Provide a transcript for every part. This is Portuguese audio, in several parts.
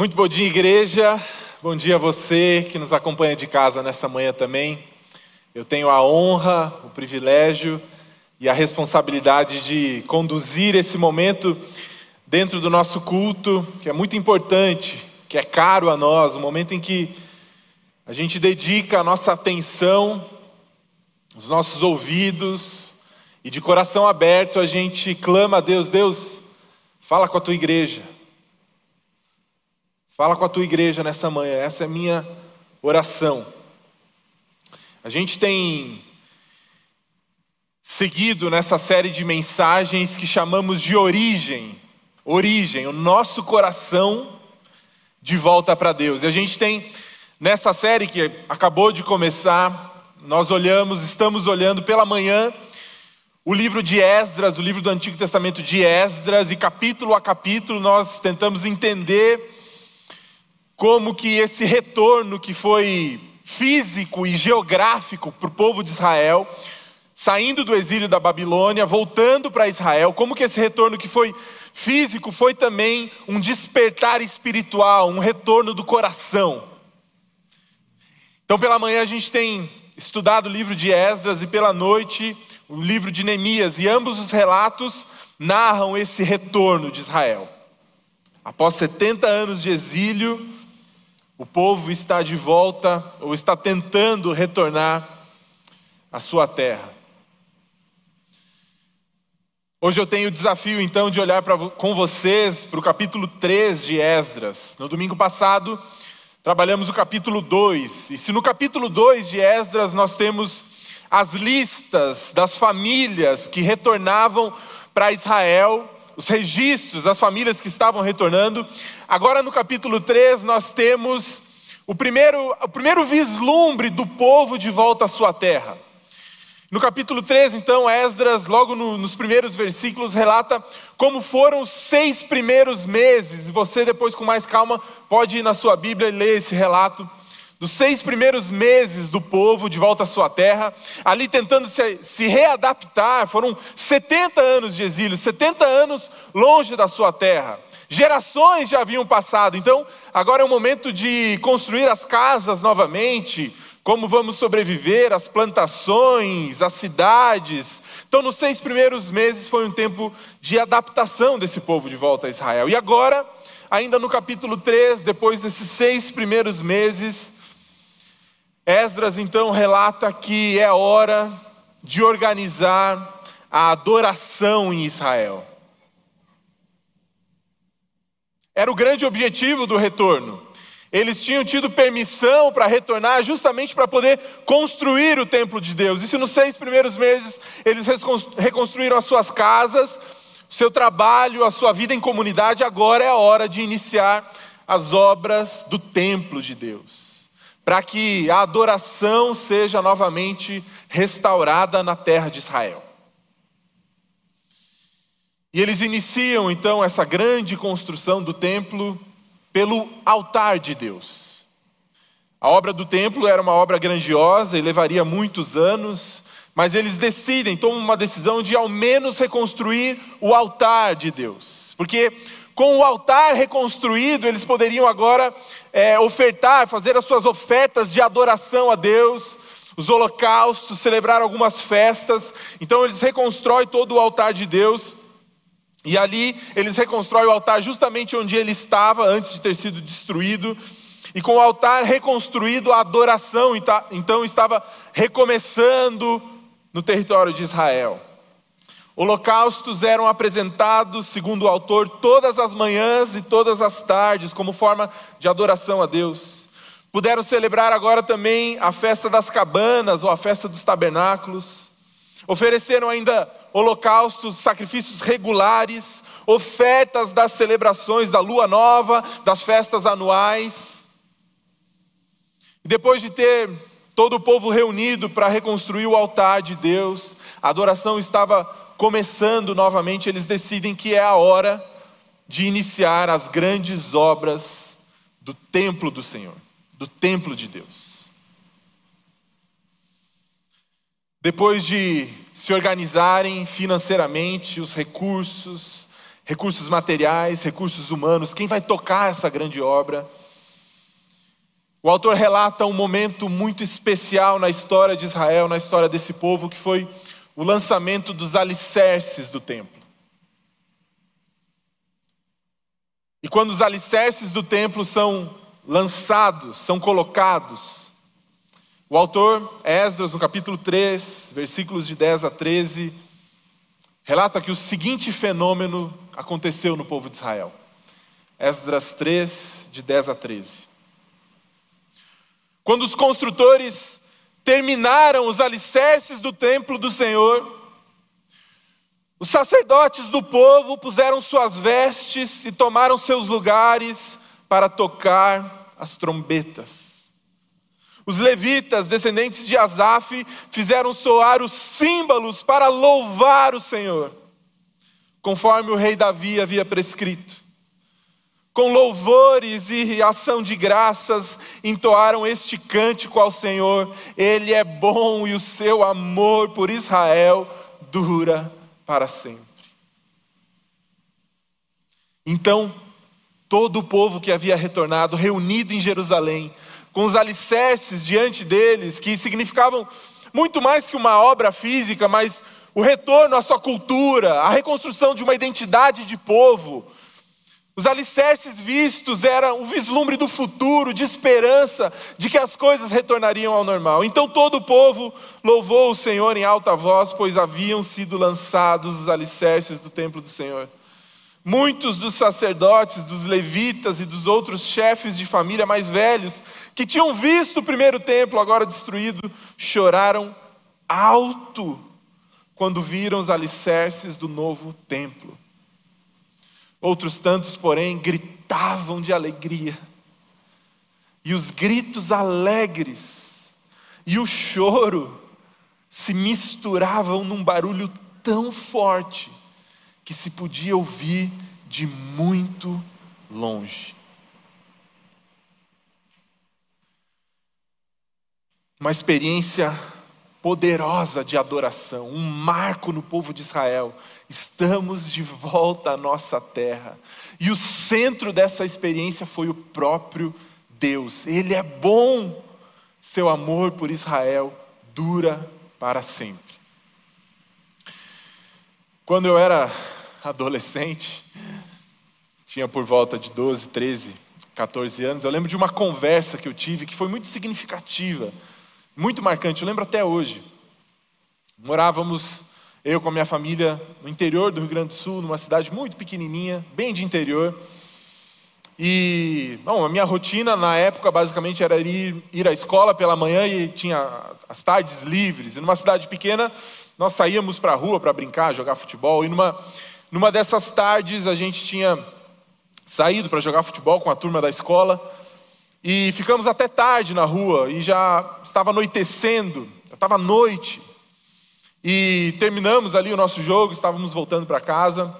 Muito bom dia, igreja. Bom dia a você que nos acompanha de casa nessa manhã também. Eu tenho a honra, o privilégio e a responsabilidade de conduzir esse momento dentro do nosso culto, que é muito importante, que é caro a nós, um momento em que a gente dedica a nossa atenção, os nossos ouvidos e de coração aberto a gente clama a Deus: Deus, fala com a tua igreja. Fala com a tua igreja nessa manhã, essa é a minha oração. A gente tem seguido nessa série de mensagens que chamamos de origem, origem, o nosso coração de volta para Deus. E a gente tem nessa série que acabou de começar, nós olhamos, estamos olhando pela manhã o livro de Esdras, o livro do Antigo Testamento de Esdras, e capítulo a capítulo nós tentamos entender como que esse retorno que foi físico e geográfico para o povo de Israel, saindo do exílio da Babilônia, voltando para Israel, como que esse retorno que foi físico foi também um despertar espiritual, um retorno do coração. Então, pela manhã a gente tem estudado o livro de Esdras e pela noite o livro de Neemias, e ambos os relatos narram esse retorno de Israel. Após 70 anos de exílio, o povo está de volta ou está tentando retornar à sua terra. Hoje eu tenho o desafio então de olhar pra, com vocês para o capítulo 3 de Esdras. No domingo passado trabalhamos o capítulo 2. E se no capítulo 2 de Esdras nós temos as listas das famílias que retornavam para Israel, os registros das famílias que estavam retornando. Agora no capítulo 3 nós temos o primeiro, o primeiro vislumbre do povo de volta à sua terra. No capítulo 3, então, Esdras, logo no, nos primeiros versículos, relata como foram os seis primeiros meses. Você, depois, com mais calma, pode ir na sua Bíblia e ler esse relato dos seis primeiros meses do povo de volta à sua terra, ali tentando se, se, readaptar, foram 70 anos de exílio, 70 anos longe da sua terra. Gerações já haviam passado, então agora é o momento de construir as casas novamente, como vamos sobreviver, as plantações, as cidades. Então, nos seis primeiros meses foi um tempo de adaptação desse povo de volta a Israel. E agora, ainda no capítulo 3, depois desses seis primeiros meses, Esdras então relata que é hora de organizar a adoração em Israel. Era o grande objetivo do retorno. Eles tinham tido permissão para retornar justamente para poder construir o templo de Deus. Isso nos seis primeiros meses eles reconstruíram as suas casas, seu trabalho, a sua vida em comunidade. Agora é a hora de iniciar as obras do templo de Deus para que a adoração seja novamente restaurada na terra de Israel. E eles iniciam então essa grande construção do templo pelo altar de Deus. A obra do templo era uma obra grandiosa e levaria muitos anos, mas eles decidem, tomam uma decisão de ao menos reconstruir o altar de Deus, porque com o altar reconstruído, eles poderiam agora é, ofertar, fazer as suas ofertas de adoração a Deus, os holocaustos, celebrar algumas festas. Então eles reconstroem todo o altar de Deus. E ali eles reconstroem o altar justamente onde ele estava antes de ter sido destruído. E com o altar reconstruído, a adoração então estava recomeçando no território de Israel. Holocaustos eram apresentados, segundo o autor, todas as manhãs e todas as tardes, como forma de adoração a Deus. Puderam celebrar agora também a festa das cabanas ou a festa dos tabernáculos. Ofereceram ainda holocaustos, sacrifícios regulares, ofertas das celebrações da lua nova, das festas anuais. Depois de ter todo o povo reunido para reconstruir o altar de Deus, a adoração estava começando novamente, eles decidem que é a hora de iniciar as grandes obras do templo do Senhor, do templo de Deus. Depois de se organizarem financeiramente, os recursos, recursos materiais, recursos humanos, quem vai tocar essa grande obra. O autor relata um momento muito especial na história de Israel, na história desse povo, que foi o lançamento dos alicerces do templo. E quando os alicerces do templo são lançados, são colocados, o autor, Esdras, no capítulo 3, versículos de 10 a 13, relata que o seguinte fenômeno aconteceu no povo de Israel. Esdras 3, de 10 a 13. Quando os construtores terminaram os alicerces do templo do Senhor, os sacerdotes do povo puseram suas vestes e tomaram seus lugares para tocar as trombetas. Os levitas, descendentes de Asaf, fizeram soar os símbolos para louvar o Senhor, conforme o rei Davi havia prescrito. Com louvores e ação de graças, entoaram este cântico ao Senhor: Ele é bom e o seu amor por Israel dura para sempre. Então, todo o povo que havia retornado, reunido em Jerusalém, com os alicerces diante deles, que significavam muito mais que uma obra física, mas o retorno à sua cultura, a reconstrução de uma identidade de povo. Os alicerces vistos eram um vislumbre do futuro, de esperança, de que as coisas retornariam ao normal. Então todo o povo louvou o Senhor em alta voz, pois haviam sido lançados os alicerces do templo do Senhor. Muitos dos sacerdotes, dos levitas e dos outros chefes de família mais velhos, que tinham visto o primeiro templo agora destruído, choraram alto quando viram os alicerces do novo templo. Outros tantos, porém, gritavam de alegria. E os gritos alegres e o choro se misturavam num barulho tão forte que se podia ouvir de muito longe. Uma experiência poderosa de adoração, um marco no povo de Israel. Estamos de volta à nossa terra. E o centro dessa experiência foi o próprio Deus. Ele é bom, seu amor por Israel dura para sempre. Quando eu era adolescente, tinha por volta de 12, 13, 14 anos, eu lembro de uma conversa que eu tive que foi muito significativa, muito marcante, eu lembro até hoje. Morávamos, eu com a minha família, no interior do Rio Grande do Sul, numa cidade muito pequenininha, bem de interior. E, bom, a minha rotina na época basicamente era ir, ir à escola pela manhã e tinha as tardes livres. E numa cidade pequena, nós saíamos para a rua para brincar, jogar futebol. E numa, numa dessas tardes a gente tinha saído para jogar futebol com a turma da escola e ficamos até tarde na rua e já estava anoitecendo, já estava noite. E terminamos ali o nosso jogo, estávamos voltando para casa,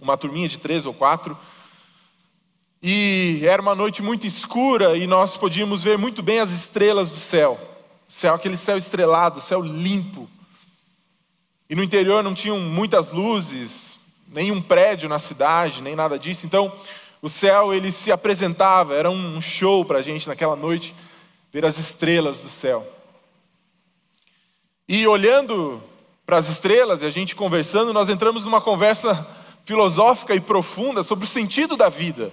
uma turminha de três ou quatro. E era uma noite muito escura e nós podíamos ver muito bem as estrelas do céu. Céu, aquele céu estrelado, céu limpo. E no interior não tinham muitas luzes, nenhum prédio na cidade, nem nada disso. Então, o céu ele se apresentava, era um show para a gente naquela noite ver as estrelas do céu. E olhando para as estrelas e a gente conversando, nós entramos numa conversa filosófica e profunda sobre o sentido da vida.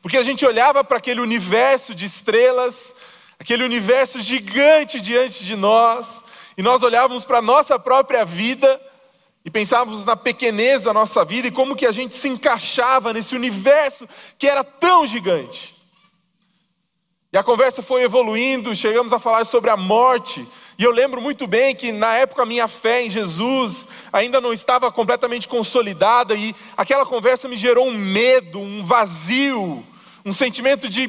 Porque a gente olhava para aquele universo de estrelas, aquele universo gigante diante de nós, e nós olhávamos para a nossa própria vida e pensávamos na pequenez da nossa vida e como que a gente se encaixava nesse universo que era tão gigante. E a conversa foi evoluindo, chegamos a falar sobre a morte. E eu lembro muito bem que na época a minha fé em Jesus ainda não estava completamente consolidada e aquela conversa me gerou um medo, um vazio, um sentimento de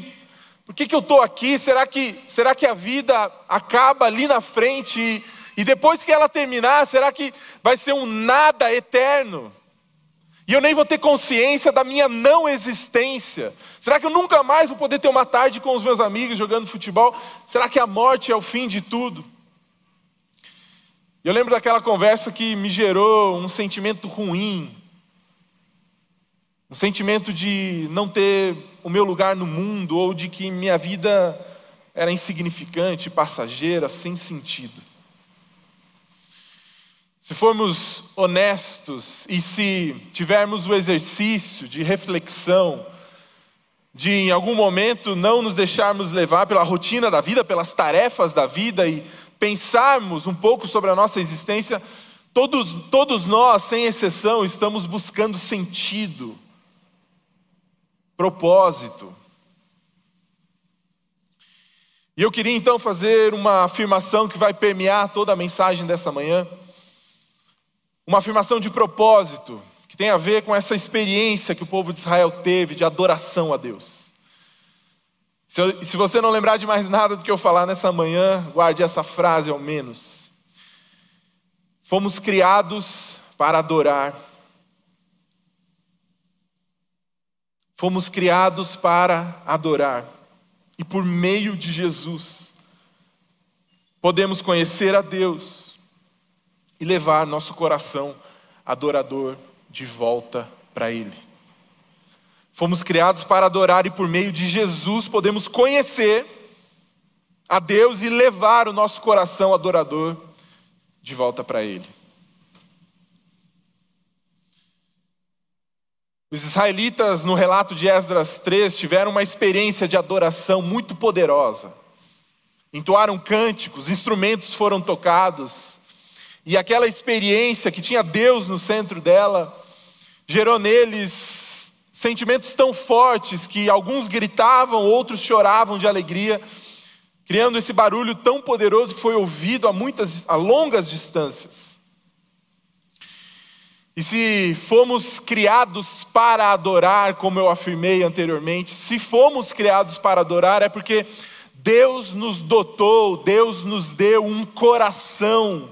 por que, que eu estou aqui? Será que, será que a vida acaba ali na frente e e depois que ela terminar, será que vai ser um nada eterno? E eu nem vou ter consciência da minha não existência. Será que eu nunca mais vou poder ter uma tarde com os meus amigos jogando futebol? Será que a morte é o fim de tudo? Eu lembro daquela conversa que me gerou um sentimento ruim. um sentimento de não ter o meu lugar no mundo ou de que minha vida era insignificante, passageira, sem sentido. Se formos honestos e se tivermos o exercício de reflexão, de em algum momento não nos deixarmos levar pela rotina da vida, pelas tarefas da vida e pensarmos um pouco sobre a nossa existência, todos, todos nós, sem exceção, estamos buscando sentido, propósito. E eu queria então fazer uma afirmação que vai permear toda a mensagem dessa manhã. Uma afirmação de propósito, que tem a ver com essa experiência que o povo de Israel teve de adoração a Deus. Se, eu, se você não lembrar de mais nada do que eu falar nessa manhã, guarde essa frase ao menos. Fomos criados para adorar Fomos criados para adorar. E por meio de Jesus, podemos conhecer a Deus e levar nosso coração adorador de volta para Ele. Fomos criados para adorar e por meio de Jesus podemos conhecer a Deus e levar o nosso coração adorador de volta para Ele. Os israelitas, no relato de Esdras 3, tiveram uma experiência de adoração muito poderosa. Entoaram cânticos, instrumentos foram tocados, e aquela experiência que tinha Deus no centro dela gerou neles sentimentos tão fortes que alguns gritavam, outros choravam de alegria, criando esse barulho tão poderoso que foi ouvido a muitas a longas distâncias. E se fomos criados para adorar, como eu afirmei anteriormente, se fomos criados para adorar, é porque Deus nos dotou, Deus nos deu um coração,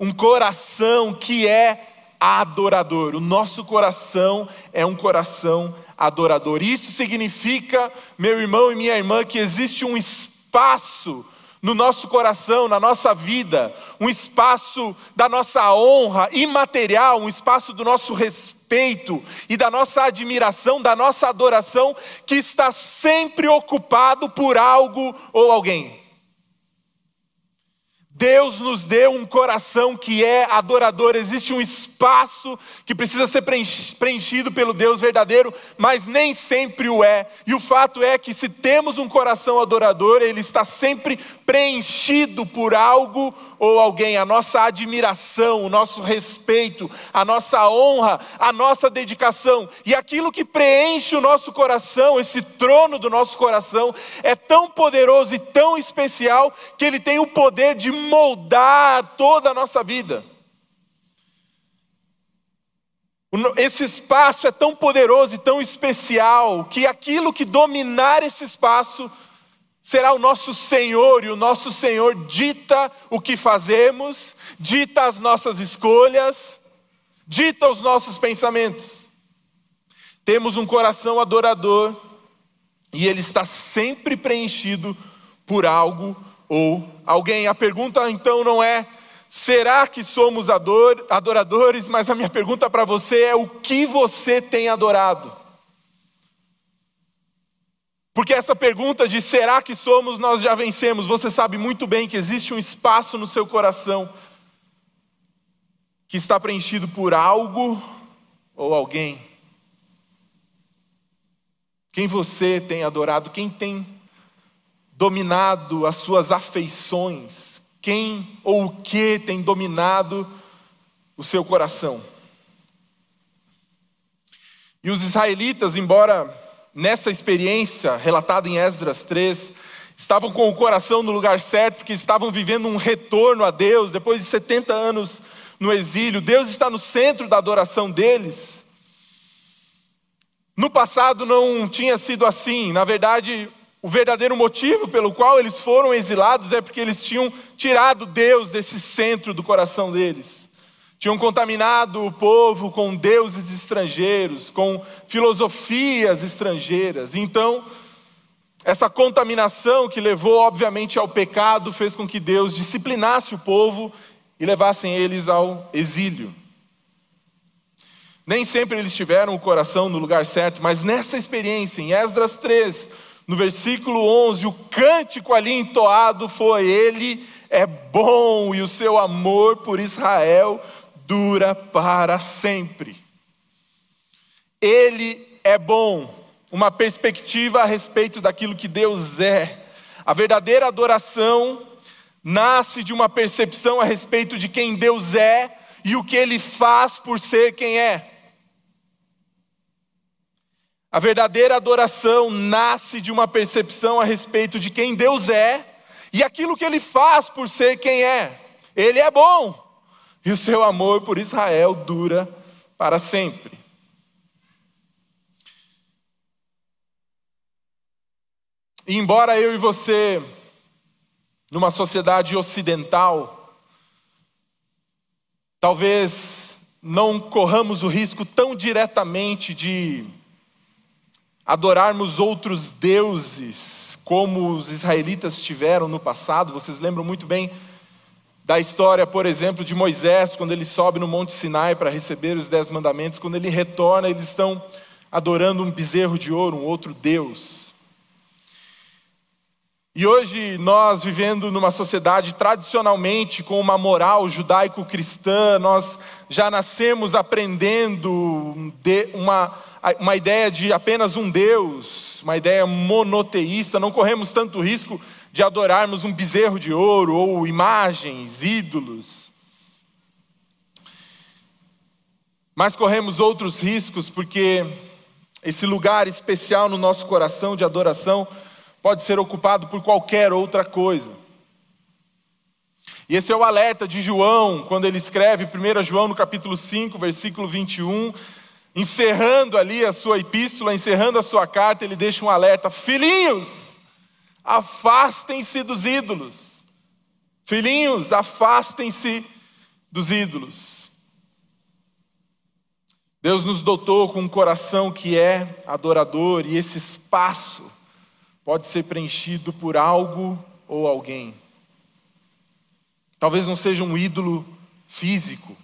um coração que é adorador. O nosso coração é um coração adorador. Isso significa, meu irmão e minha irmã, que existe um espaço no nosso coração, na nossa vida, um espaço da nossa honra imaterial, um espaço do nosso respeito e da nossa admiração, da nossa adoração, que está sempre ocupado por algo ou alguém. Deus nos deu um coração que é adorador. Existe um espaço que precisa ser preenchido pelo Deus verdadeiro, mas nem sempre o é. E o fato é que se temos um coração adorador, ele está sempre preenchido por algo ou alguém. A nossa admiração, o nosso respeito, a nossa honra, a nossa dedicação. E aquilo que preenche o nosso coração, esse trono do nosso coração, é tão poderoso e tão especial que ele tem o poder de moldar toda a nossa vida. Esse espaço é tão poderoso e tão especial que aquilo que dominar esse espaço será o nosso Senhor, e o nosso Senhor dita o que fazemos, dita as nossas escolhas, dita os nossos pensamentos. Temos um coração adorador e ele está sempre preenchido por algo ou alguém. A pergunta então não é será que somos adoradores, mas a minha pergunta para você é o que você tem adorado? Porque essa pergunta de será que somos, nós já vencemos. Você sabe muito bem que existe um espaço no seu coração que está preenchido por algo ou alguém. Quem você tem adorado, quem tem dominado as suas afeições? Quem ou o que tem dominado o seu coração? E os israelitas, embora nessa experiência relatada em Esdras 3, estavam com o coração no lugar certo, porque estavam vivendo um retorno a Deus depois de 70 anos no exílio. Deus está no centro da adoração deles. No passado não tinha sido assim, na verdade, o verdadeiro motivo pelo qual eles foram exilados é porque eles tinham tirado Deus desse centro do coração deles. Tinham contaminado o povo com deuses estrangeiros, com filosofias estrangeiras. Então, essa contaminação que levou, obviamente, ao pecado fez com que Deus disciplinasse o povo e levassem eles ao exílio. Nem sempre eles tiveram o coração no lugar certo, mas nessa experiência, em Esdras 3, no versículo 11, o cântico ali entoado foi: Ele é bom e o seu amor por Israel dura para sempre. Ele é bom, uma perspectiva a respeito daquilo que Deus é. A verdadeira adoração nasce de uma percepção a respeito de quem Deus é e o que ele faz por ser quem é. A verdadeira adoração nasce de uma percepção a respeito de quem Deus é e aquilo que ele faz por ser quem é. Ele é bom e o seu amor por Israel dura para sempre. E embora eu e você, numa sociedade ocidental, talvez não corramos o risco tão diretamente de adorarmos outros deuses, como os israelitas tiveram no passado. Vocês lembram muito bem da história, por exemplo, de Moisés, quando ele sobe no Monte Sinai para receber os Dez Mandamentos. Quando ele retorna, eles estão adorando um bezerro de ouro, um outro Deus. E hoje nós vivendo numa sociedade tradicionalmente com uma moral judaico-cristã, nós já nascemos aprendendo uma, uma ideia de apenas um Deus, uma ideia monoteísta, não corremos tanto risco de adorarmos um bezerro de ouro ou imagens, ídolos. Mas corremos outros riscos porque esse lugar especial no nosso coração de adoração pode ser ocupado por qualquer outra coisa. E esse é o alerta de João, quando ele escreve 1 João no capítulo 5, versículo 21, encerrando ali a sua epístola, encerrando a sua carta, ele deixa um alerta: Filhinhos, afastem-se dos ídolos. Filhinhos, afastem-se dos ídolos. Deus nos dotou com um coração que é adorador e esse espaço pode ser preenchido por algo ou alguém. Talvez não seja um ídolo físico,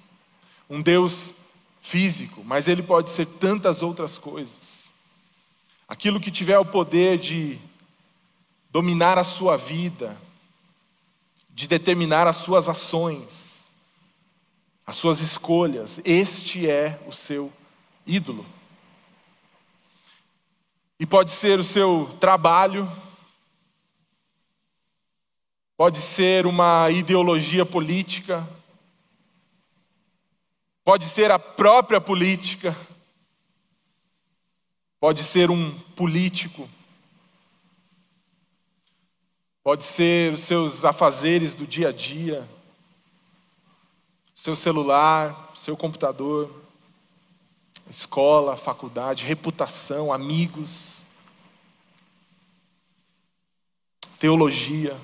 um Deus físico, mas ele pode ser tantas outras coisas. Aquilo que tiver o poder de dominar a sua vida, de determinar as suas ações, as suas escolhas, este é o seu ídolo. E pode ser o seu trabalho, pode ser uma ideologia política, pode ser a própria política, pode ser um político, pode ser os seus afazeres do dia a dia, seu celular, seu computador escola, faculdade, reputação, amigos, teologia,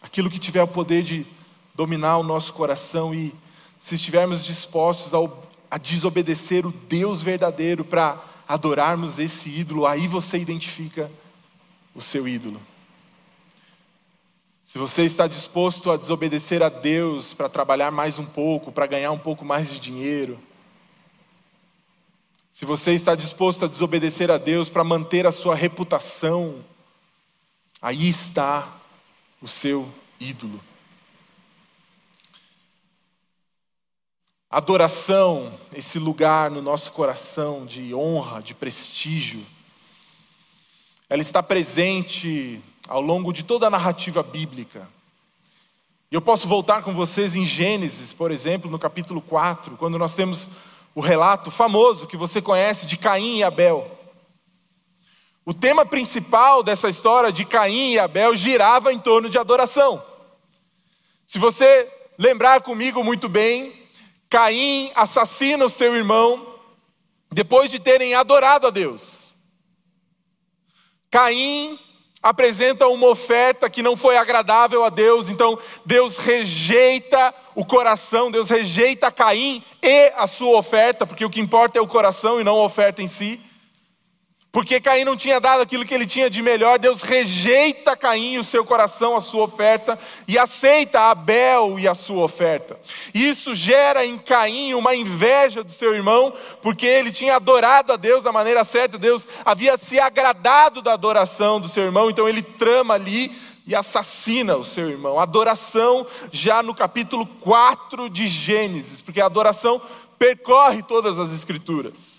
aquilo que tiver o poder de dominar o nosso coração e se estivermos dispostos ao, a desobedecer o Deus verdadeiro para adorarmos esse ídolo, aí você identifica o seu ídolo. Se você está disposto a desobedecer a Deus para trabalhar mais um pouco, para ganhar um pouco mais de dinheiro, se você está disposto a desobedecer a Deus para manter a sua reputação, aí está o seu ídolo. Adoração, esse lugar no nosso coração de honra, de prestígio, ela está presente ao longo de toda a narrativa bíblica. E eu posso voltar com vocês em Gênesis, por exemplo, no capítulo 4, quando nós temos o relato famoso que você conhece de Caim e Abel. O tema principal dessa história de Caim e Abel girava em torno de adoração. Se você lembrar comigo muito bem, Caim assassina o seu irmão depois de terem adorado a Deus. Caim apresenta uma oferta que não foi agradável a Deus, então Deus rejeita o coração, Deus rejeita Caim e a sua oferta, porque o que importa é o coração e não a oferta em si. Porque Caim não tinha dado aquilo que ele tinha de melhor, Deus rejeita Caim, o seu coração, a sua oferta, e aceita Abel e a sua oferta. Isso gera em Caim uma inveja do seu irmão, porque ele tinha adorado a Deus da maneira certa, Deus havia se agradado da adoração do seu irmão, então ele trama ali e assassina o seu irmão. Adoração já no capítulo 4 de Gênesis, porque a adoração percorre todas as escrituras.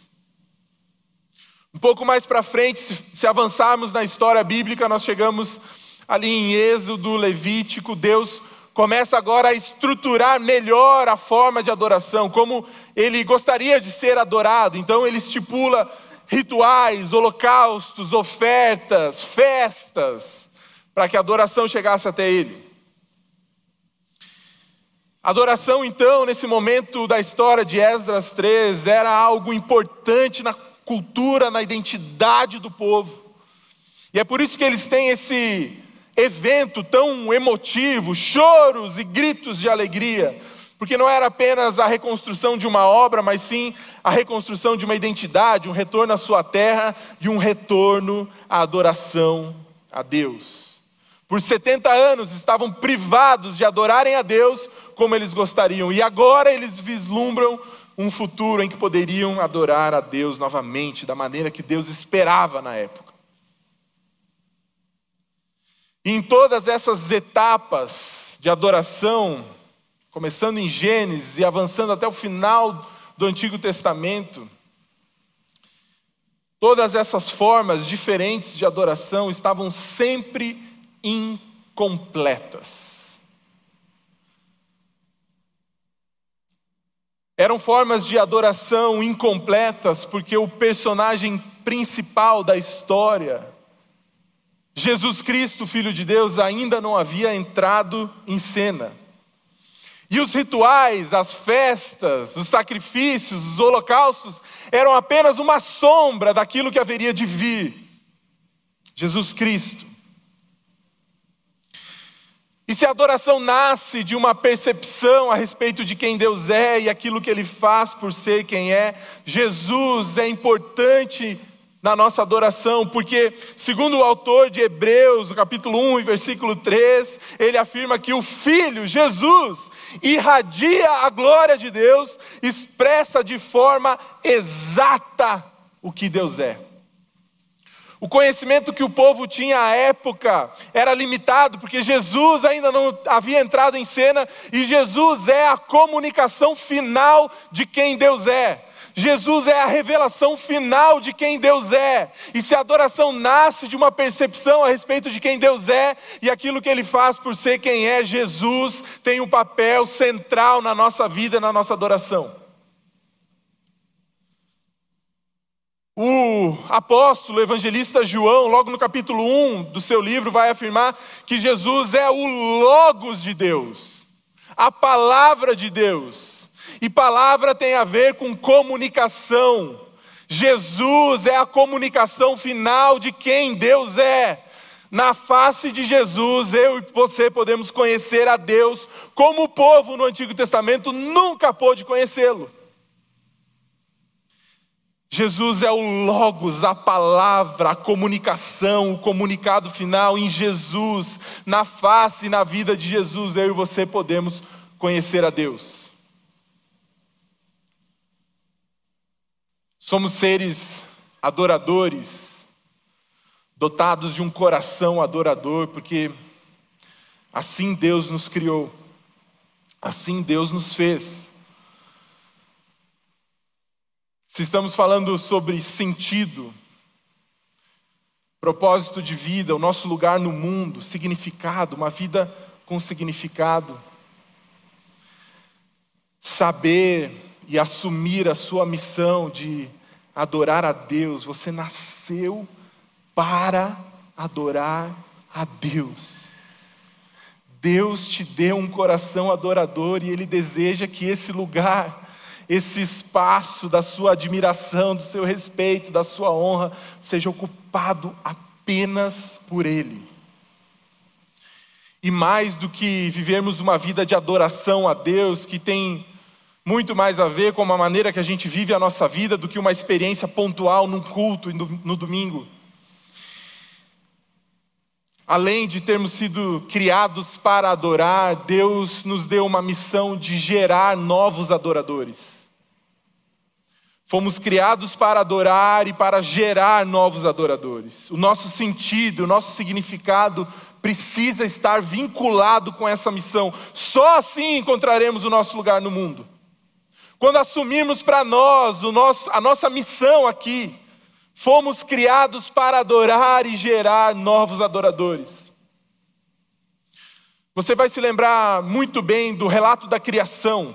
Um pouco mais para frente, se, avançarmos na história bíblica, nós chegamos ali em Êxodo, Levítico, Deus começa agora a estruturar melhor a forma de adoração, como ele gostaria de ser adorado. Então ele estipula rituais, holocaustos, ofertas, festas, para que a adoração chegasse até ele. Adoração, então, nesse momento da história de Esdras 3, era algo importante na cultura, na identidade do povo. E é por isso que eles têm esse evento tão emotivo, choros e gritos de alegria, porque não era apenas a reconstrução de uma obra, mas sim a reconstrução de uma identidade, um retorno à sua terra e um retorno à adoração a Deus. Por 70 anos estavam privados de adorarem a Deus como eles gostariam, e agora eles vislumbram um futuro em que poderiam adorar a Deus novamente, da maneira que Deus esperava na época. E em todas essas etapas de adoração, começando em Gênesis e avançando até o final do Antigo Testamento, todas essas formas diferentes de adoração estavam sempre incompletas. Eram formas de adoração incompletas, porque o personagem principal da história, Jesus Cristo, Filho de Deus, ainda não havia entrado em cena. E os rituais, as festas, os sacrifícios, os holocaustos eram apenas uma sombra daquilo que haveria de vir. Jesus Cristo. E se a adoração nasce de uma percepção a respeito de quem Deus é e aquilo que Ele faz por ser quem é, Jesus é importante na nossa adoração, porque, segundo o autor de Hebreus, no capítulo 1, versículo 3, ele afirma que o Filho, Jesus, irradia a glória de Deus, expressa de forma exata o que Deus é. O conhecimento que o povo tinha à época era limitado, porque Jesus ainda não havia entrado em cena e Jesus é a comunicação final de quem Deus é. Jesus é a revelação final de quem Deus é. E se a adoração nasce de uma percepção a respeito de quem Deus é e aquilo que ele faz por ser quem é, Jesus tem um papel central na nossa vida, na nossa adoração. O apóstolo, evangelista João, logo no capítulo 1 do seu livro, vai afirmar que Jesus é o Logos de Deus, a palavra de Deus. E palavra tem a ver com comunicação. Jesus é a comunicação final de quem Deus é. Na face de Jesus, eu e você podemos conhecer a Deus como o povo no Antigo Testamento nunca pôde conhecê-lo. Jesus é o Logos, a palavra, a comunicação, o comunicado final em Jesus, na face e na vida de Jesus, eu e você podemos conhecer a Deus. Somos seres adoradores, dotados de um coração adorador, porque assim Deus nos criou, assim Deus nos fez. Se estamos falando sobre sentido, propósito de vida, o nosso lugar no mundo, significado, uma vida com significado, saber e assumir a sua missão de adorar a Deus, você nasceu para adorar a Deus. Deus te deu um coração adorador e Ele deseja que esse lugar esse espaço da sua admiração, do seu respeito, da sua honra, seja ocupado apenas por Ele. E mais do que vivermos uma vida de adoração a Deus, que tem muito mais a ver com a maneira que a gente vive a nossa vida do que uma experiência pontual num culto no domingo. Além de termos sido criados para adorar, Deus nos deu uma missão de gerar novos adoradores. Fomos criados para adorar e para gerar novos adoradores. O nosso sentido, o nosso significado precisa estar vinculado com essa missão. Só assim encontraremos o nosso lugar no mundo. Quando assumirmos para nós nosso, a nossa missão aqui, fomos criados para adorar e gerar novos adoradores. Você vai se lembrar muito bem do relato da criação.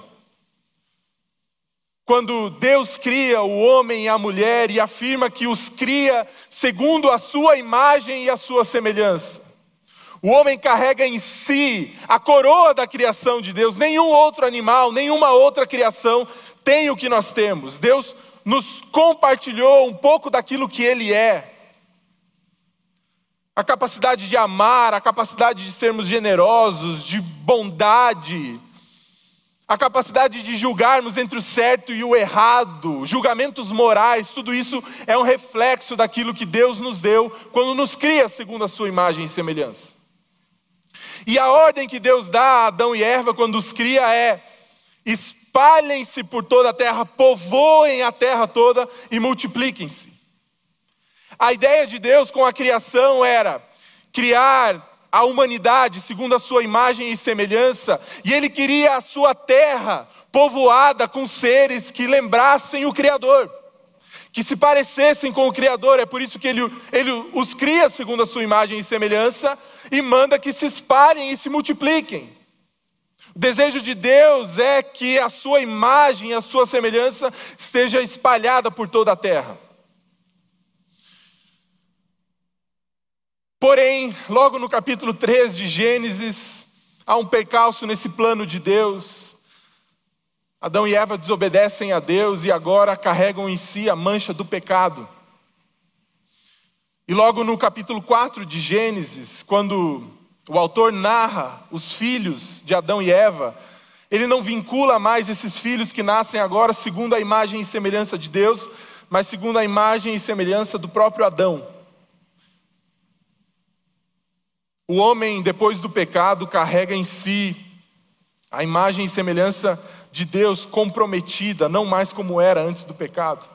Quando Deus cria o homem e a mulher e afirma que os cria segundo a sua imagem e a sua semelhança. O homem carrega em si a coroa da criação de Deus. Nenhum outro animal, nenhuma outra criação tem o que nós temos. Deus nos compartilhou um pouco daquilo que Ele é. A capacidade de amar, a capacidade de sermos generosos, de bondade, a capacidade de julgarmos entre o certo e o errado, julgamentos morais, tudo isso é um reflexo daquilo que Deus nos deu quando nos cria segundo a Sua imagem e semelhança. E a ordem que Deus dá a Adão e Eva quando os cria é: espalhem-se por toda a terra, povoem a terra toda e multipliquem-se. A ideia de Deus com a criação era criar a humanidade segundo a sua imagem e semelhança, e ele queria a sua terra povoada com seres que lembrassem o Criador que se parecessem com o Criador. É por isso que ele, ele os cria segundo a sua imagem e semelhança e manda que se espalhem e se multipliquem. O desejo de Deus é que a sua imagem a sua semelhança esteja espalhada por toda a terra. Porém, logo no capítulo 3 de Gênesis, há um percalço nesse plano de Deus. Adão e Eva desobedecem a Deus e agora carregam em si a mancha do pecado. E logo no capítulo 4 de Gênesis, quando o autor narra os filhos de Adão e Eva, ele não vincula mais esses filhos que nascem agora segundo a imagem e semelhança de Deus, mas segundo a imagem e semelhança do próprio Adão. O homem, depois do pecado, carrega em si a imagem e semelhança de Deus comprometida, não mais como era antes do pecado.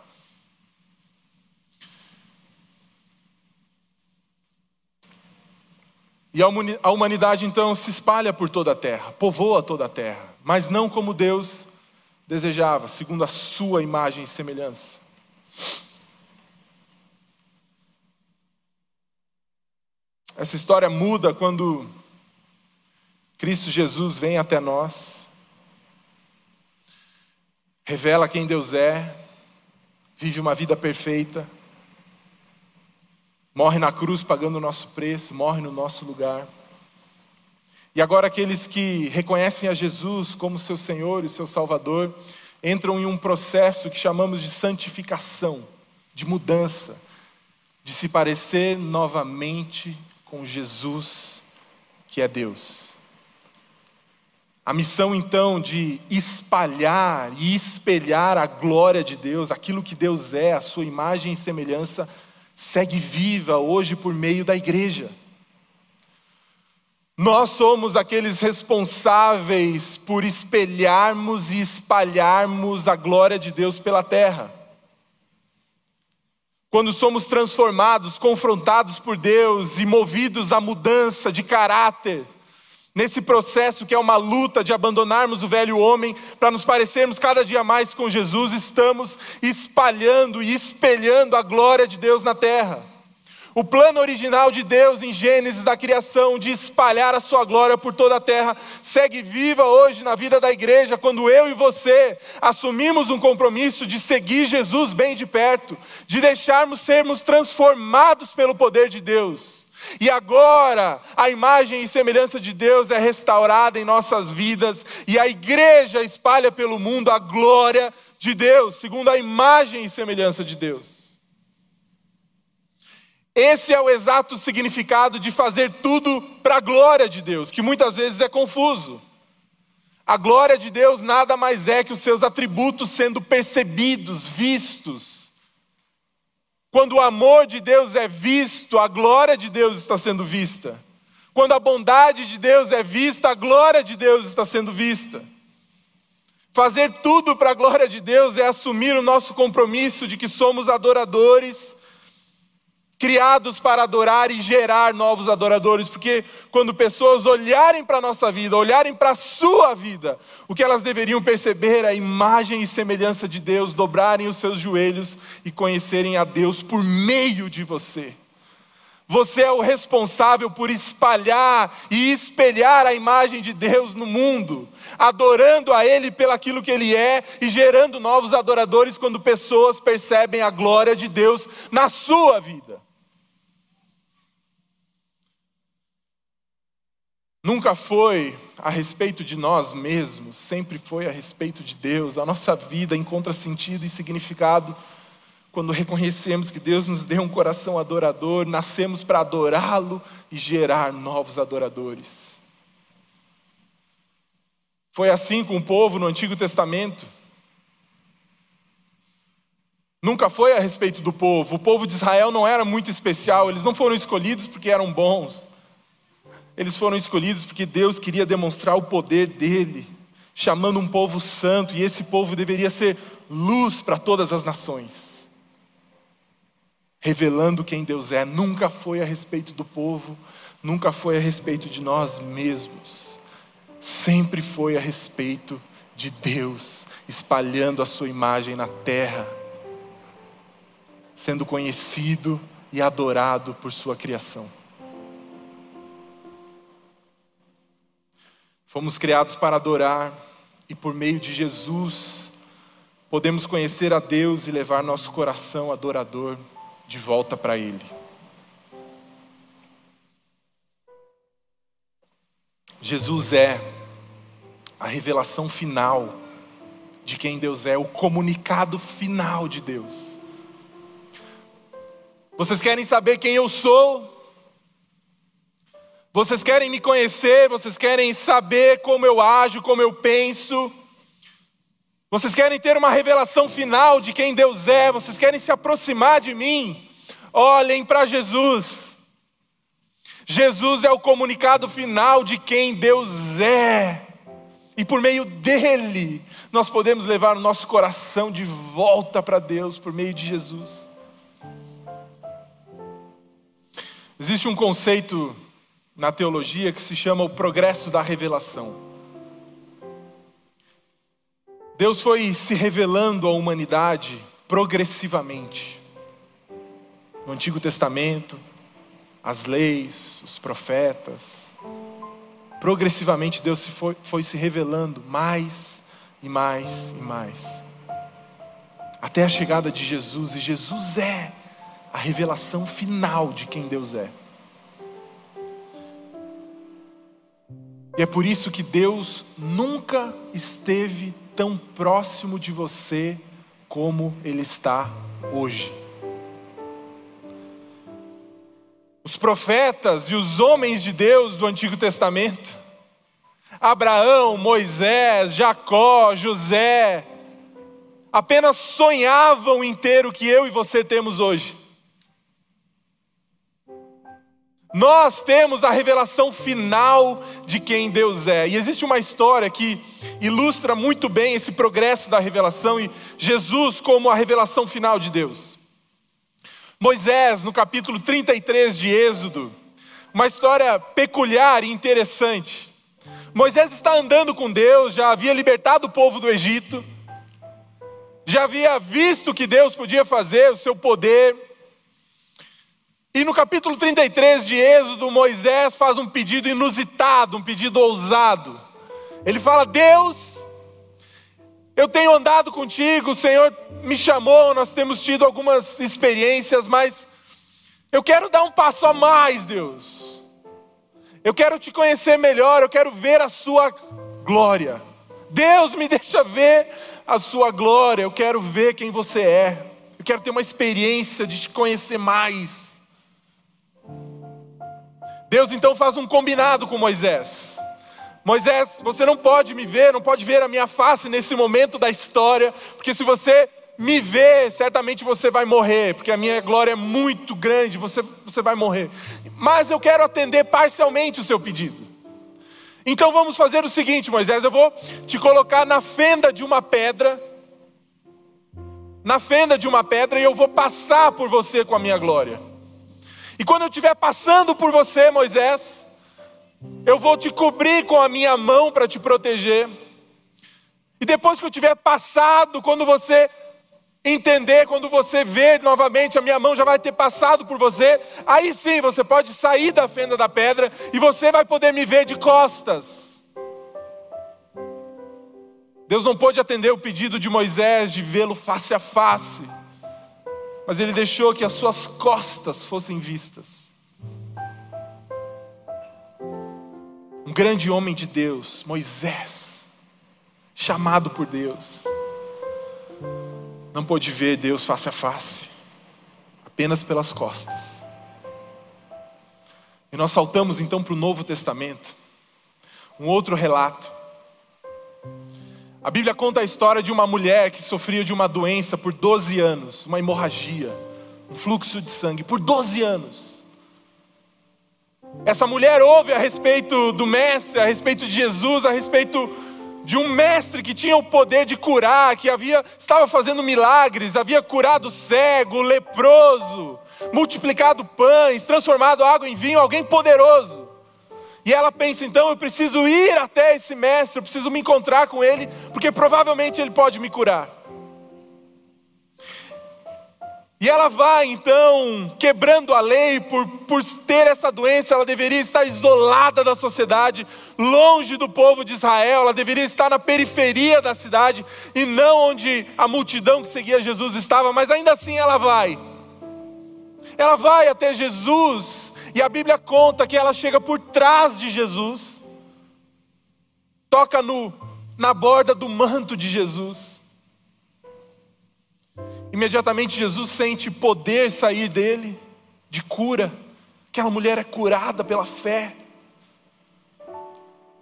E a humanidade então se espalha por toda a terra, povoa toda a terra, mas não como Deus desejava, segundo a sua imagem e semelhança. Essa história muda quando Cristo Jesus vem até nós revela quem Deus é, vive uma vida perfeita, morre na cruz pagando o nosso preço, morre no nosso lugar. E agora aqueles que reconhecem a Jesus como seu Senhor e seu Salvador, entram em um processo que chamamos de santificação, de mudança, de se parecer novamente com Jesus, que é Deus. A missão então de espalhar e espelhar a glória de Deus, aquilo que Deus é, a sua imagem e semelhança, segue viva hoje por meio da igreja. Nós somos aqueles responsáveis por espelharmos e espalharmos a glória de Deus pela terra. Quando somos transformados, confrontados por Deus e movidos à mudança de caráter, nesse processo que é uma luta de abandonarmos o velho homem para nos parecermos cada dia mais com Jesus, estamos espalhando e espelhando a glória de Deus na terra. O plano original de Deus em Gênesis da criação de espalhar a sua glória por toda a terra segue viva hoje na vida da igreja quando eu e você assumimos um compromisso de seguir Jesus bem de perto, de deixarmos sermos transformados pelo poder de Deus. E agora a imagem e semelhança de Deus é restaurada em nossas vidas e a igreja espalha pelo mundo a glória de Deus, segundo a imagem e semelhança de Deus. Esse é o exato significado de fazer tudo para a glória de Deus, que muitas vezes é confuso. A glória de Deus nada mais é que os seus atributos sendo percebidos, vistos. Quando o amor de Deus é visto, a glória de Deus está sendo vista. Quando a bondade de Deus é vista, a glória de Deus está sendo vista. Fazer tudo para a glória de Deus é assumir o nosso compromisso de que somos adoradores criados para adorar e gerar novos adoradores, porque quando pessoas olharem para a nossa vida, olharem para a sua vida, o que elas deveriam perceber é a imagem e semelhança de Deus, dobrarem os seus joelhos e conhecerem a Deus por meio de você. Você é o responsável por espalhar e espelhar a imagem de Deus no mundo, adorando a Ele pelaquilo que Ele é e gerando novos adoradores quando pessoas percebem a glória de Deus na sua vida. Nunca foi a respeito de nós mesmos, sempre foi a respeito de Deus. A nossa vida encontra sentido e significado quando reconhecemos que Deus nos deu um coração adorador, nascemos para adorá-lo e gerar novos adoradores. Foi assim com o povo no Antigo Testamento. Nunca foi a respeito do povo. O povo de Israel não era muito especial, eles não foram escolhidos porque eram bons. Eles foram escolhidos porque Deus queria demonstrar o poder dele, chamando um povo santo, e esse povo deveria ser luz para todas as nações. Revelando quem Deus é, nunca foi a respeito do povo, nunca foi a respeito de nós mesmos, sempre foi a respeito de Deus, espalhando a sua imagem na terra, sendo conhecido e adorado por sua criação. Fomos criados para adorar e por meio de Jesus podemos conhecer a Deus e levar nosso coração adorador de volta para Ele. Jesus é a revelação final de quem Deus é, o comunicado final de Deus. Vocês querem saber quem eu sou? Vocês querem me conhecer, vocês querem saber como eu ajo, como eu penso. Vocês querem ter uma revelação final de quem Deus é, vocês querem se aproximar de mim. Olhem para Jesus. Jesus é o comunicado final de quem Deus é. E por meio dele, nós podemos levar o nosso coração de volta para Deus, por meio de Jesus. Existe um conceito na teologia que se chama o progresso da revelação. Deus foi se revelando à humanidade progressivamente. No Antigo Testamento, as leis, os profetas. Progressivamente Deus se foi, foi se revelando mais e mais e mais. Até a chegada de Jesus, e Jesus é a revelação final de quem Deus é. E é por isso que Deus nunca esteve tão próximo de você como Ele está hoje. Os profetas e os homens de Deus do Antigo Testamento, Abraão, Moisés, Jacó, José, apenas sonhavam em ter o que eu e você temos hoje. Nós temos a revelação final de quem Deus é. E existe uma história que ilustra muito bem esse progresso da revelação e Jesus como a revelação final de Deus. Moisés, no capítulo 33 de Êxodo, uma história peculiar e interessante. Moisés está andando com Deus, já havia libertado o povo do Egito, já havia visto o que Deus podia fazer, o seu poder, e no capítulo 33 de Êxodo, Moisés faz um pedido inusitado, um pedido ousado. Ele fala: Deus, eu tenho andado contigo, o Senhor me chamou, nós temos tido algumas experiências, mas eu quero dar um passo a mais, Deus. Eu quero te conhecer melhor, eu quero ver a Sua glória. Deus, me deixa ver a Sua glória, eu quero ver quem você é. Eu quero ter uma experiência de te conhecer mais. Deus então faz um combinado com Moisés. Moisés, você não pode me ver, não pode ver a minha face nesse momento da história, porque se você me ver, certamente você vai morrer, porque a minha glória é muito grande, você, você vai morrer. Mas eu quero atender parcialmente o seu pedido. Então vamos fazer o seguinte, Moisés, eu vou te colocar na fenda de uma pedra, na fenda de uma pedra, e eu vou passar por você com a minha glória. E quando eu estiver passando por você, Moisés, eu vou te cobrir com a minha mão para te proteger. E depois que eu tiver passado, quando você entender, quando você ver novamente, a minha mão já vai ter passado por você, aí sim você pode sair da fenda da pedra e você vai poder me ver de costas. Deus não pôde atender o pedido de Moisés de vê-lo face a face, mas ele deixou que as suas costas fossem vistas. Um grande homem de Deus, Moisés, chamado por Deus não pôde ver Deus face a face, apenas pelas costas. E nós saltamos então para o Novo Testamento, um outro relato. A Bíblia conta a história de uma mulher que sofria de uma doença por 12 anos, uma hemorragia, um fluxo de sangue, por 12 anos. Essa mulher ouve a respeito do Mestre, a respeito de Jesus, a respeito de um mestre que tinha o poder de curar, que havia estava fazendo milagres, havia curado cego, leproso, multiplicado pães, transformado água em vinho, alguém poderoso. E ela pensa então, eu preciso ir até esse mestre, eu preciso me encontrar com ele, porque provavelmente ele pode me curar. E ela vai então quebrando a lei, por, por ter essa doença, ela deveria estar isolada da sociedade, longe do povo de Israel, ela deveria estar na periferia da cidade e não onde a multidão que seguia Jesus estava, mas ainda assim ela vai. Ela vai até Jesus e a Bíblia conta que ela chega por trás de Jesus, toca no, na borda do manto de Jesus. Imediatamente Jesus sente poder sair dele, de cura. Aquela mulher é curada pela fé.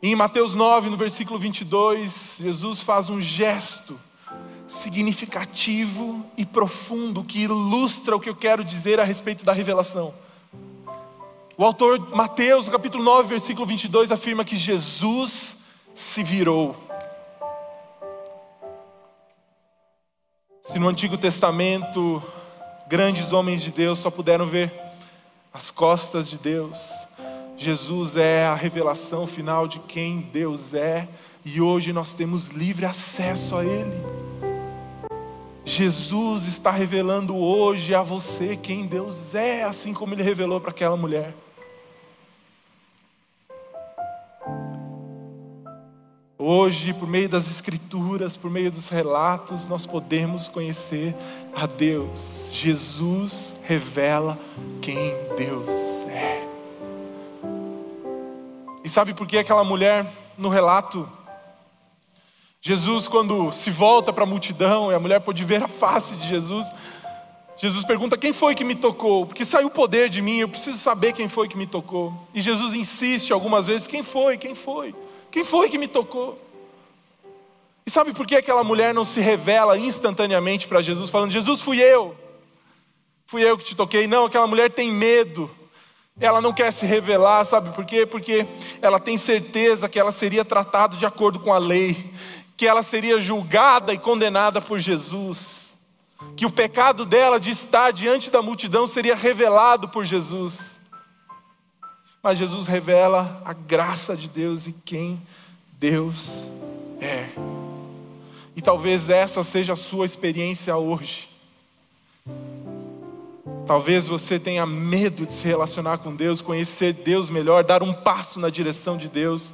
E em Mateus 9, no versículo 22, Jesus faz um gesto significativo e profundo que ilustra o que eu quero dizer a respeito da revelação. O autor Mateus, no capítulo 9, versículo 22, afirma que Jesus se virou Se no Antigo Testamento grandes homens de Deus só puderam ver as costas de Deus, Jesus é a revelação final de quem Deus é e hoje nós temos livre acesso a Ele. Jesus está revelando hoje a você quem Deus é, assim como Ele revelou para aquela mulher. Hoje, por meio das Escrituras, por meio dos relatos, nós podemos conhecer a Deus. Jesus revela quem Deus é. E sabe por que aquela mulher, no relato, Jesus, quando se volta para a multidão e a mulher pode ver a face de Jesus, Jesus pergunta: Quem foi que me tocou? Porque saiu o poder de mim, eu preciso saber quem foi que me tocou. E Jesus insiste algumas vezes: Quem foi? Quem foi? Quem foi que me tocou? E sabe por que aquela mulher não se revela instantaneamente para Jesus, falando: Jesus, fui eu, fui eu que te toquei? Não, aquela mulher tem medo, ela não quer se revelar, sabe por quê? Porque ela tem certeza que ela seria tratada de acordo com a lei, que ela seria julgada e condenada por Jesus, que o pecado dela de estar diante da multidão seria revelado por Jesus. Mas Jesus revela a graça de Deus e quem Deus é. E talvez essa seja a sua experiência hoje. Talvez você tenha medo de se relacionar com Deus, conhecer Deus melhor, dar um passo na direção de Deus,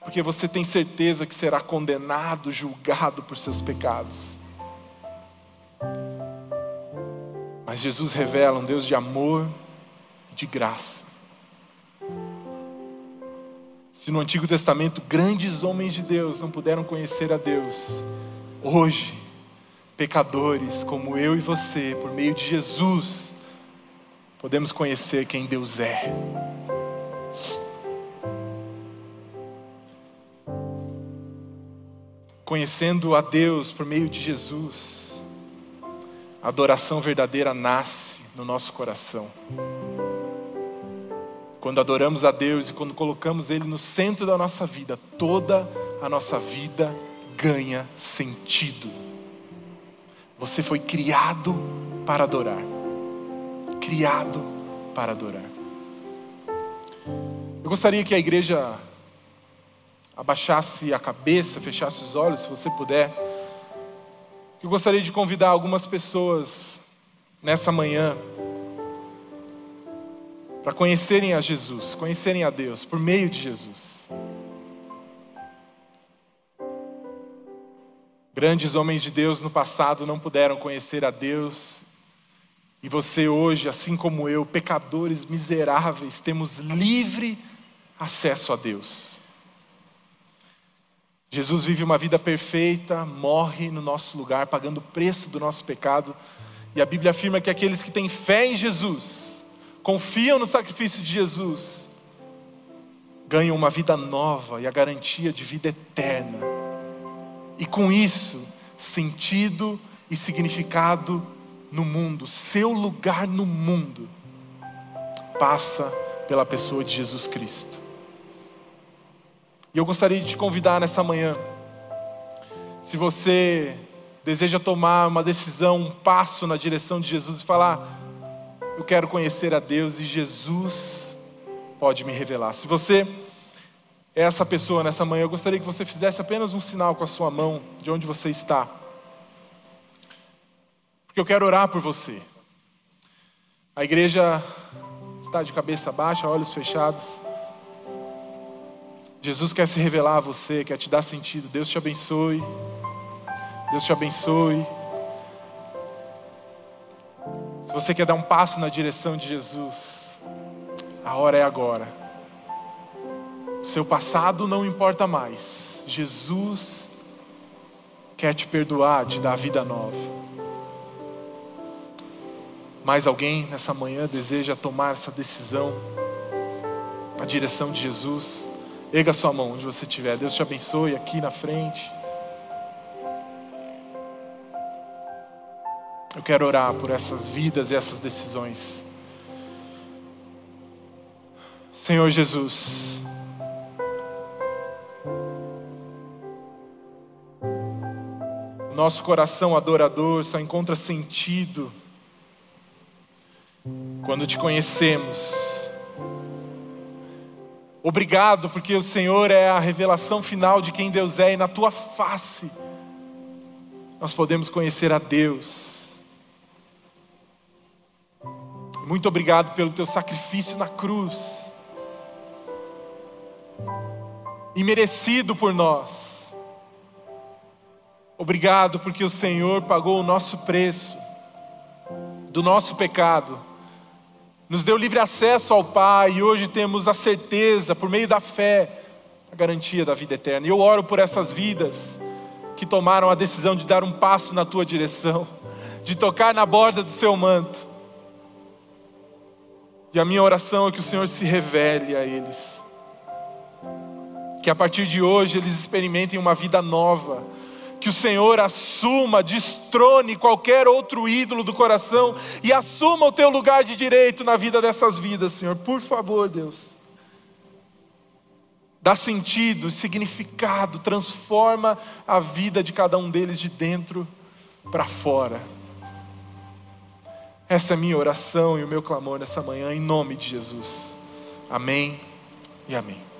porque você tem certeza que será condenado, julgado por seus pecados. Mas Jesus revela um Deus de amor e de graça. Se no Antigo Testamento grandes homens de Deus não puderam conhecer a Deus, hoje, pecadores como eu e você, por meio de Jesus, podemos conhecer quem Deus é. conhecendo a Deus por meio de Jesus, a adoração verdadeira nasce no nosso coração. Quando adoramos a Deus e quando colocamos Ele no centro da nossa vida, toda a nossa vida ganha sentido. Você foi criado para adorar. Criado para adorar. Eu gostaria que a igreja abaixasse a cabeça, fechasse os olhos, se você puder. Eu gostaria de convidar algumas pessoas nessa manhã para conhecerem a Jesus, conhecerem a Deus por meio de Jesus. Grandes homens de Deus no passado não puderam conhecer a Deus, e você hoje, assim como eu, pecadores miseráveis, temos livre acesso a Deus. Jesus vive uma vida perfeita, morre no nosso lugar, pagando o preço do nosso pecado, e a Bíblia afirma que aqueles que têm fé em Jesus, confiam no sacrifício de Jesus, ganham uma vida nova e a garantia de vida eterna. E com isso, sentido e significado no mundo, seu lugar no mundo, passa pela pessoa de Jesus Cristo. E eu gostaria de te convidar nessa manhã, se você deseja tomar uma decisão, um passo na direção de Jesus e falar: Eu quero conhecer a Deus e Jesus pode me revelar. Se você é essa pessoa nessa manhã, eu gostaria que você fizesse apenas um sinal com a sua mão de onde você está. Porque eu quero orar por você. A igreja está de cabeça baixa, olhos fechados. Jesus quer se revelar a você, quer te dar sentido. Deus te abençoe. Deus te abençoe. Se você quer dar um passo na direção de Jesus, a hora é agora. O seu passado não importa mais. Jesus quer te perdoar, te dar vida nova. Mais alguém nessa manhã deseja tomar essa decisão na direção de Jesus? Erga sua mão onde você estiver. Deus te abençoe aqui na frente. Eu quero orar por essas vidas e essas decisões. Senhor Jesus, nosso coração adorador só encontra sentido quando te conhecemos Obrigado, porque o Senhor é a revelação final de quem Deus é, e na tua face nós podemos conhecer a Deus. Muito obrigado pelo teu sacrifício na cruz, imerecido por nós. Obrigado, porque o Senhor pagou o nosso preço, do nosso pecado nos deu livre acesso ao Pai e hoje temos a certeza, por meio da fé, a garantia da vida eterna. E eu oro por essas vidas que tomaram a decisão de dar um passo na tua direção, de tocar na borda do seu manto. E a minha oração é que o Senhor se revele a eles. Que a partir de hoje eles experimentem uma vida nova, que o Senhor assuma, destrone qualquer outro ídolo do coração e assuma o teu lugar de direito na vida dessas vidas, Senhor. Por favor, Deus. Dá sentido, significado, transforma a vida de cada um deles de dentro para fora. Essa é a minha oração e o meu clamor nessa manhã, em nome de Jesus. Amém e amém.